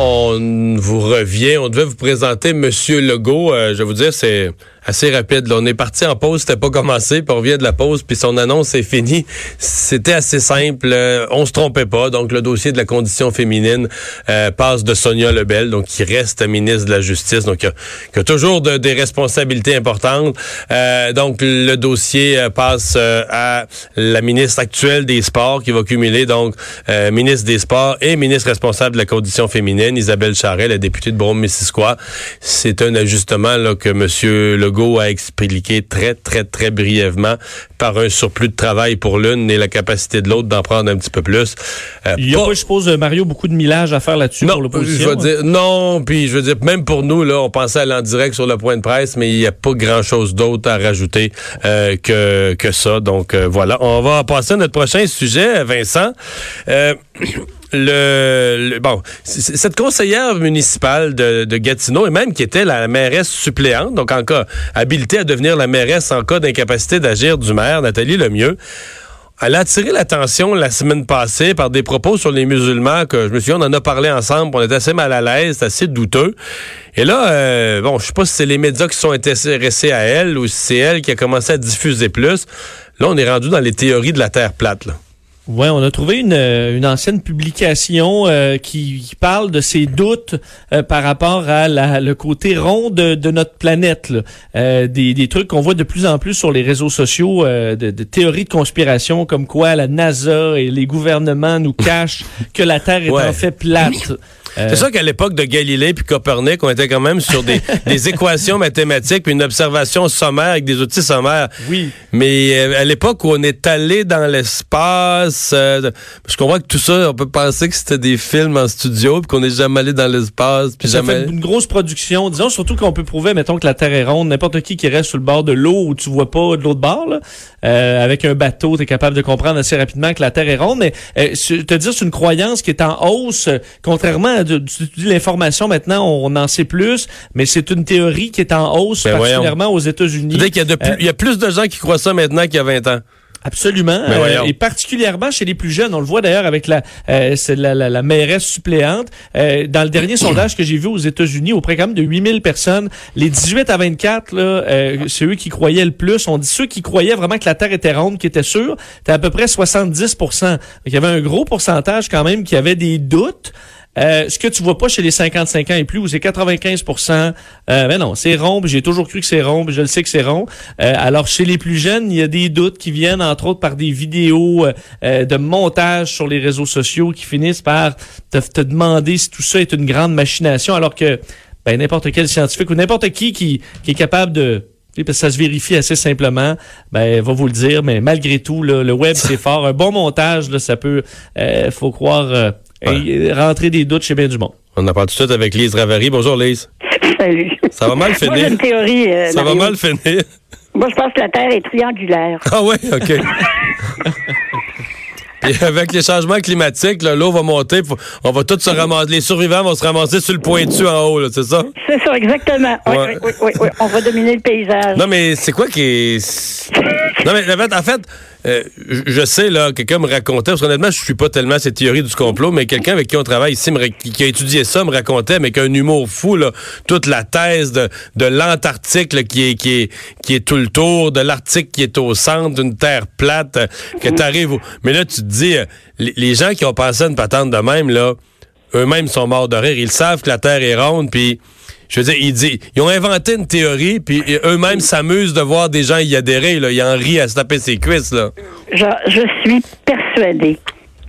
On vous revient. On devait vous présenter Monsieur Legault. Euh, je vais vous dire, c'est assez rapide. Là. On est parti en pause, c'était pas commencé, puis on revient de la pause, puis son annonce est finie. C'était assez simple. Euh, on se trompait pas. Donc, le dossier de la condition féminine euh, passe de Sonia Lebel, donc qui reste ministre de la Justice, donc qui a, toujours des responsabilités importantes. Euh, donc, le dossier passe à la ministre actuelle des Sports, qui va cumuler donc ministre des Sports et ministre responsable de la condition féminine, Isabelle Charret, la députée de Brome-Missisquoi. C'est un ajustement là, que Monsieur Legault a expliqué très, très, très brièvement par un surplus de travail pour l'une et la capacité de l'autre d'en prendre un petit peu plus. Euh, il n'y a pas, je suppose, Mario, beaucoup de millage à faire là-dessus pour l'opposition. Dire, non, puis je veux dire, même pour nous, là, on pensait aller en direct sur le point de presse, mais il n'y a pas grand-chose d'autre à rajouter euh, que, que ça. Donc, euh, voilà. On va passer à notre prochain sujet, Vincent le, bon, cette conseillère municipale de, Gatineau, et même qui était la mairesse suppléante, donc en cas habilitée à devenir la mairesse en cas d'incapacité d'agir du maire, Nathalie Lemieux, elle a attiré l'attention la semaine passée par des propos sur les musulmans que je me suis on en a parlé ensemble, on est assez mal à l'aise, assez douteux. Et là, euh, bon, je sais pas si c'est les médias qui sont intéressés à elle ou si c'est elle qui a commencé à diffuser plus. Là, on est rendu dans les théories de la Terre plate. Là. Oui, on a trouvé une, euh, une ancienne publication euh, qui, parle de ses doutes euh, par rapport à la, le côté rond de, de notre planète. Des, des, trucs qu'on voit de plus en plus sur les réseaux sociaux, de, de, théories de conspiration comme quoi la NASA et les gouvernements nous cachent que la Terre est en fait plate. C'est ça qu'à l'époque de Galilée puis Copernic, on était quand même sur des, des équations mathématiques puis une observation sommaire avec des outils sommaires. Oui. Mais euh, à l'époque où on est allé dans l'espace, euh, je comprends que tout ça, on peut penser que c'était des films en studio puis qu'on n'est jamais allé dans l'espace. Puis ça jamais... fait une grosse production. Disons surtout qu'on peut prouver, mettons que la Terre est ronde. N'importe qui qui reste sur le bord de l'eau où tu vois pas de l'autre bord, là, euh, avec un bateau, tu es capable de comprendre assez rapidement que la Terre est ronde. Mais te dire c'est une croyance qui est en hausse, contrairement à l'information maintenant, on en sait plus, mais c'est une théorie qui est en hausse, ben particulièrement aux États-Unis. Il y, a plus, il y a plus de gens qui croient ça maintenant qu'il y a 20 ans. Absolument. Ben euh, et particulièrement chez les plus jeunes. On le voit d'ailleurs avec la, euh, la, la, la, mairesse suppléante. Euh, dans le dernier sondage que j'ai vu aux États-Unis, auprès quand même de 8000 personnes, les 18 à 24, là, euh, c'est eux qui croyaient le plus. On dit ceux qui croyaient vraiment que la Terre était ronde, qui étaient sûrs, c'était à peu près 70 Donc, il y avait un gros pourcentage quand même qui avait des doutes. Euh, ce que tu vois pas chez les 55 ans et plus, où c'est 95% euh, ben non, c'est rond, j'ai toujours cru que c'est rond, je le sais que c'est rond. Euh, alors, chez les plus jeunes, il y a des doutes qui viennent, entre autres, par des vidéos euh, de montage sur les réseaux sociaux qui finissent par te, te, demander si tout ça est une grande machination, alors que ben, n'importe quel scientifique ou n'importe qui, qui qui est capable de parce que ça se vérifie assez simplement, ben va vous le dire, mais malgré tout, le web c'est fort. Un bon montage, là, ça peut, euh, faut croire, et rentrer des doutes chez bien du monde. On en parle tout de suite avec Lise Ravary. Bonjour Lise. Salut. Ça va mal finir? Moi, j'ai une théorie. Euh, ça va mal finir? Moi, je pense que la Terre est triangulaire. Ah oui, OK. Et avec les changements climatiques, l'eau va monter, on va tous se ramasser, les survivants vont se ramasser sur le pointu en haut, c'est ça? C'est ça, exactement. Oui, oui, oui, oui, on va dominer le paysage. Non, mais c'est quoi qui est... Non, mais en fait, euh, je sais, là, quelqu'un me racontait, parce qu'honnêtement, je suis pas tellement cette théorie du complot, mais quelqu'un avec qui on travaille ici, qui, a étudié ça, me racontait avec un humour fou, là, toute la thèse de, de l'Antarctique qui, est, qui, est, qui est tout le tour, de l'Arctique qui est au centre d'une terre plate, euh, que tu arrives... Mais là, tu te dis, euh, les, gens qui ont pensé à une patente de même, là, eux-mêmes sont morts de rire. Ils savent que la Terre est ronde, puis je veux dire, ils, disent, ils ont inventé une théorie, puis eux-mêmes s'amusent de voir des gens y adhérer. Là. Ils en rient à se taper ses cuisses. Là. Je, je suis persuadée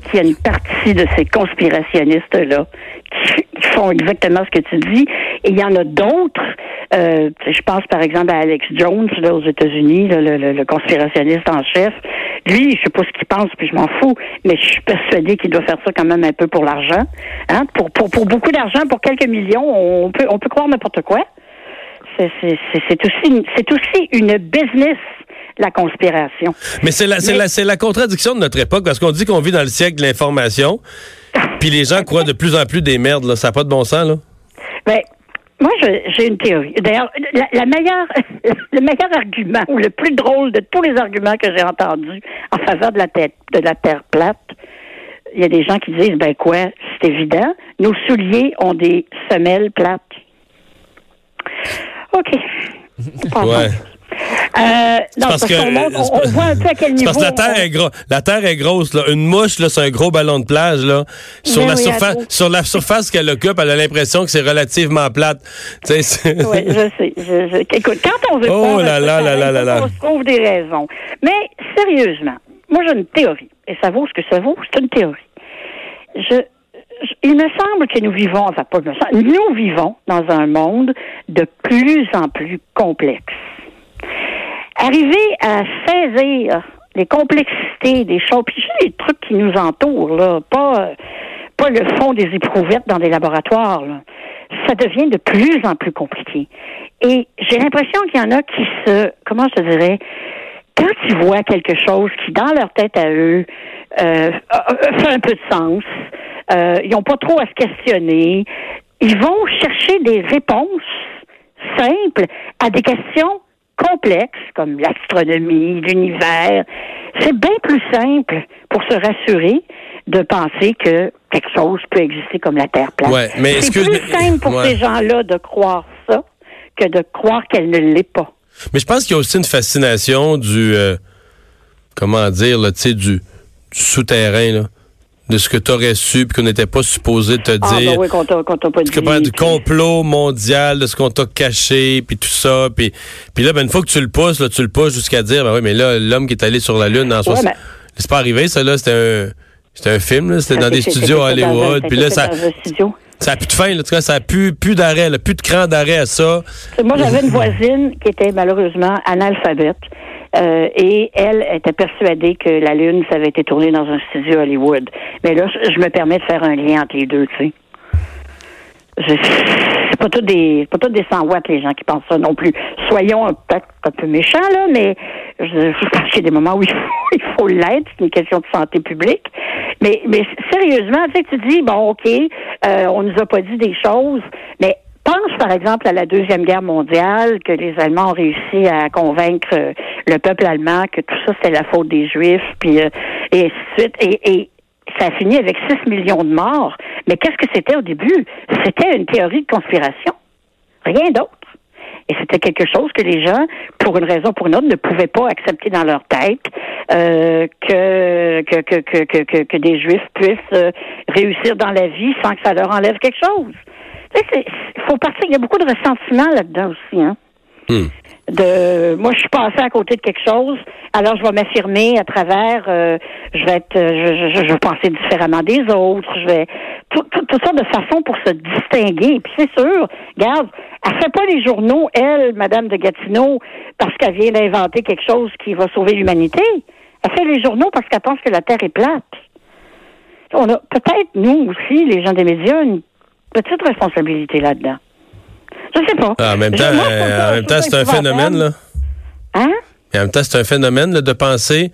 qu'il y a une partie de ces conspirationnistes-là qui, font exactement ce que tu dis. Et il y en a d'autres. Euh, je pense par exemple à Alex Jones là, aux États-Unis, le, le, conspirationniste en chef. Lui, je sais pas ce qu'il pense, puis je m'en fous, mais je suis persuadé qu'il doit faire ça quand même un peu pour l'argent. Hein? Pour, pour, pour beaucoup d'argent, pour quelques millions, on peut, on peut croire n'importe quoi. C'est aussi, c'est aussi une business la conspiration. Mais c'est la, c'est la, c'est la contradiction de notre époque parce qu'on dit qu'on vit dans le siècle de l'information. Puis les gens croient de plus en plus des merdes, là. Ça n'a pas de bon sens, là? Ben, moi, j'ai une théorie. D'ailleurs, la, meilleure, le meilleur argument ou le plus drôle de tous les arguments que j'ai entendus en faveur de la tête, de la terre plate, il y a des gens qui disent, ben quoi, c'est évident, nos souliers ont des semelles plates. OK. Ouais. Euh, non, parce, que, on, voit un peu à quel niveau. Parce que la terre est gros. La terre est grosse. Là. Une mouche, c'est un gros ballon de plage. Là. Sur, la surface, sur la surface qu'elle occupe, elle a l'impression que c'est relativement plate. oui, je sais. Je, Écoute, quand on veut oh pas, là là là là là là. on se trouve des raisons. Mais sérieusement, moi j'ai une théorie. Et ça vaut ce que ça vaut. C'est une théorie. Je, il me semble que nous vivons, enfin pas me semble, nous vivons dans un monde de plus en plus complexe. Arriver à saisir les complexités des choses, puis les trucs qui nous entourent, là, pas, pas le fond des éprouvettes dans des laboratoires, ça devient de plus en plus compliqué. Et j'ai l'impression qu'il y en a qui se, comment je dirais, quand ils voient quelque chose qui, dans leur tête à eux, euh, fait un peu de sens, euh, ils n'ont pas trop à se questionner, ils vont chercher des réponses simples à des questions complexes comme l'astronomie, l'univers. C'est bien plus simple pour se rassurer de penser que quelque chose peut exister comme la Terre plate. Ouais, mais c'est plus simple pour ces gens-là de croire ça que de croire qu'elle ne l'est pas. Mais je pense qu'il y a aussi une fascination du euh, comment dire là, du, du souterrain là de ce que tu aurais su puis qu'on n'était pas supposé te dire. Ah, ben oui, qu'on t'a, pas dit. Du complot mondial, de ce qu'on t'a caché, puis tout ça. Puis, puis là, ben, une fois que tu le pousses, là, tu le pousses jusqu'à dire, ben oui, mais là, l'homme qui est allé sur la Lune en ouais, ben C'est pas arrivé, ça, là, c'était un, c'était un film, là, c'était dans des studios à Hollywood. Puis là, ça... Ça a plus de fin, là, en tout cas, ça a plus, plus d'arrêt, plus de cran d'arrêt à ça. Moi, j'avais une voisine qui était malheureusement analphabète. Euh, et elle était persuadée que la Lune, ça avait été tourné dans un studio Hollywood. Mais là, je me permets de faire un lien entre les deux, tu sais. C'est pas tout des pas tout des 100 watts les gens qui pensent ça non plus. Soyons un peu méchants là, mais je, pense qu'il y a des moments où il faut, il faut l'être, c'est une question de santé publique. Mais mais sérieusement, tu sais, tu dis bon ok, euh, on nous a pas dit des choses, mais pense par exemple à la Deuxième Guerre mondiale, que les Allemands ont réussi à convaincre euh, le peuple allemand que tout ça c'était la faute des Juifs, puis euh, et ainsi de suite. Et, ça a fini avec 6 millions de morts. Mais qu'est-ce que c'était au début? C'était une théorie de conspiration. Rien d'autre. Et c'était quelque chose que les gens, pour une raison ou pour une autre, ne pouvaient pas accepter dans leur tête euh, que, que, que, que, que, des Juifs puissent réussir dans la vie sans que ça leur enlève quelque chose. Il faut partir. Il y a beaucoup de ressentiment là-dedans aussi. Hein? Hmm. De, moi, je suis passée à côté de quelque chose, alors je vais m'affirmer à travers. Euh, je vais être, euh, je, je, vais penser différemment des autres. Je vais tout, tout, tout, ça de façon pour se distinguer. Puis c'est sûr, regarde, elle fait pas les journaux, elle, Madame de Gatineau, parce qu'elle vient d'inventer quelque chose qui va sauver l'humanité. Elle fait les journaux parce qu'elle pense que la Terre est plate. On a peut-être nous aussi, les gens des médias, une petite responsabilité là-dedans. Je sais pas. Ah, en même temps, euh, en même temps c'est un phénomène, là. Hein? Et en même temps, c'est un phénomène là, de penser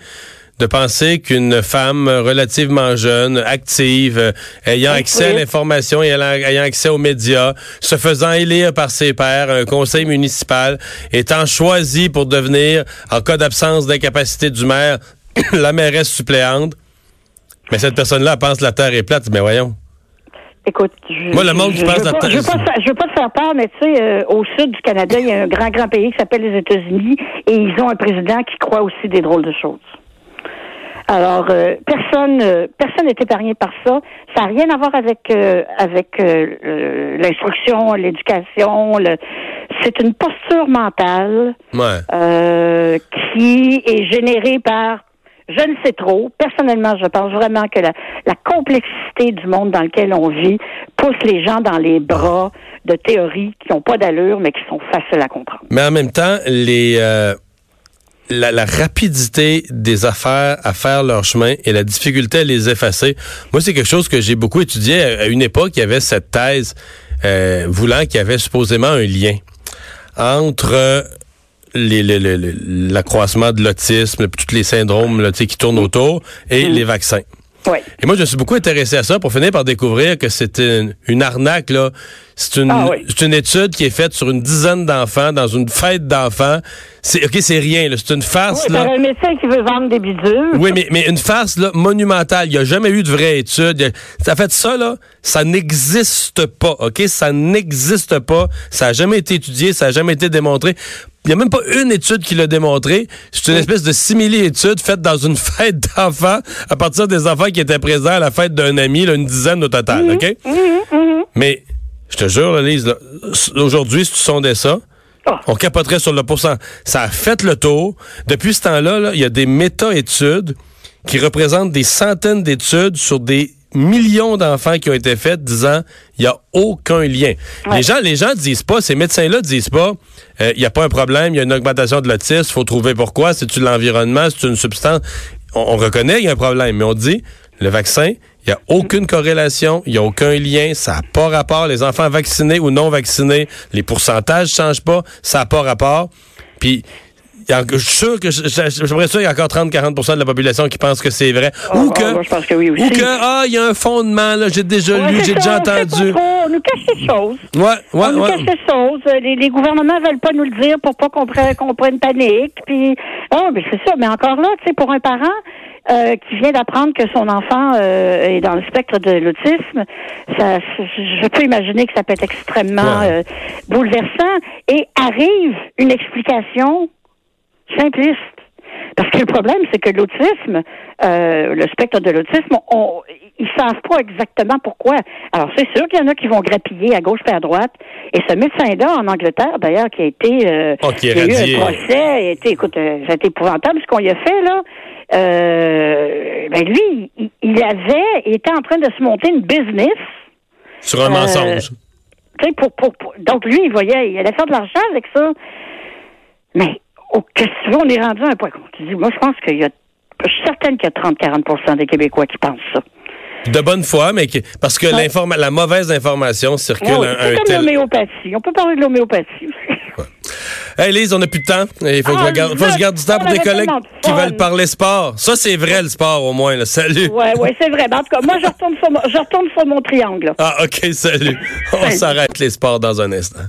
de penser qu'une femme relativement jeune, active, euh, ayant accès à l'information et ayant accès aux médias, se faisant élire par ses pairs, un conseil municipal, étant choisie pour devenir, en cas d'absence d'incapacité du maire, la mairesse suppléante. Mais cette personne-là pense que la Terre est plate. Mais voyons. Écoute, je, Moi, le monde je, je, veux pas, je, veux pas, je veux pas te faire peur, mais tu sais, euh, au sud du Canada, il y a un grand, grand pays qui s'appelle les États-Unis et ils ont un président qui croit aussi des drôles de choses. Alors, euh, personne euh, personne n'est épargné par ça. Ça n'a rien à voir avec avec l'instruction, l'éducation. Le... C'est une posture mentale qui est générée par je ne sais trop. Personnellement, je pense vraiment que la, complexité du monde dans lequel on vit pousse les gens dans les bras de théories qui n'ont pas d'allure, mais qui sont faciles à comprendre. Mais en même temps, les... Euh, la, rapidité des affaires à faire leur chemin et la difficulté à les effacer. Moi, c'est quelque chose que j'ai beaucoup étudié. À une époque, il y avait cette thèse euh, voulant qu'il y avait supposément un lien entre l'accroissement de l'autisme, tous les syndromes là, qui tournent autour, et mm. les vaccins. Et moi, je me suis beaucoup intéressé à ça pour finir par découvrir que c'est une, arnaque, là. C'est une, ah une étude qui est faite sur une dizaine d'enfants dans une fête d'enfants. C'est, OK, c'est rien, là. C'est une farce, là. un médecin qui veut vendre des bidules. Oui, mais, mais une farce, là, monumentale. Il n'y a jamais eu de vraie étude. Ça fait ça, là. Ça n'existe pas, OK? Ça n'existe pas. Ça n'a jamais été étudié. Ça n'a jamais été démontré. Il n'y a même pas une étude qui l'a démontré. C'est une espèce de simili-étude faite dans une fête d'enfants à partir des enfants qui étaient présents à la fête d'un ami, une dizaine au total, OK? Mhm, mhm. Mais, je te jure, Lise, aujourd'hui, si tu sondais ça, ah. on capoterait sur le pourcent. Ça a fait le tour. Depuis ce temps-là, il y a des méta-études qui représentent des centaines d'études sur des millions d'enfants qui ont été faits disant il n'y a aucun lien. Les gens les gens disent pas, ces médecins-là disent pas euh, il n'y a pas un problème, il y a une augmentation de l'autisme, il faut trouver pourquoi, c'est-tu l'environnement, c'est une substance? On, reconnaît qu'il y a un problème, mais on dit le vaccin, il n'y a aucune corrélation, il n'y a aucun lien, ça n'a pas rapport. Les enfants vaccinés ou non vaccinés, les pourcentages ne changent pas, ça n'a pas rapport. Puis je suis sûr que j'aimerais sûr qu'il y a encore 30-40% de la population qui pense que c'est vrai. Ah, ou que, je pense que oui aussi. Ou que, ah, il y a un fondement, là, j'ai déjà lu, j'ai déjà entendu. On nous cache des choses. Ouais, ouais, on nous cache des choses. Les, les gouvernements veulent pas nous le dire pour pas qu'on prenne, qu'on prenne panique. Puis, oh, mais c'est ça. Mais encore là, tu sais, pour un parent, euh, qui vient d'apprendre que son enfant euh, est dans le spectre de l'autisme, ça, je peux imaginer que ça peut être extrêmement euh, bouleversant. Et arrive une explication simpliste. Parce que le problème, c'est que l'autisme, euh, le spectre de l'autisme, on, ils savent pas exactement pourquoi. Alors, c'est sûr qu'il y en a qui vont grappiller à gauche et à droite. Et ce médecin-là, en Angleterre, d'ailleurs, qui a été, euh, oh, qui, a, eu un procès, a été, écoute, euh, ça a été épouvantable ce qu'on y a fait, là. Euh, ben lui, il, avait, il était en train de se monter une business. Sur un mensonge. Pour, pour, pour, donc, lui, il voyait, il allait faire de l'argent avec ça. Mais Oh, qu'est-ce que tu veux, on est rendu à un point. Moi, je pense qu'il y a. Je suis certaine qu'il y a 30-40% des Québécois qui pensent ça. De bonne foi, mais parce que la mauvaise information circule un, un comme l'homéopathie. On peut parler de l'homéopathie ouais. Hey Lise, on n'a plus de temps. Il faut, que, je ah, garde, faut que je garde du temps pour des collègues qui veulent parler sport. Ça, c'est vrai le sport au moins. Là. Salut. Oui, ouais, c'est vrai. Ben, en tout cas, moi, je retourne sur mon, je retourne sur mon triangle. Ah, OK, salut. On s'arrête les sports dans un instant.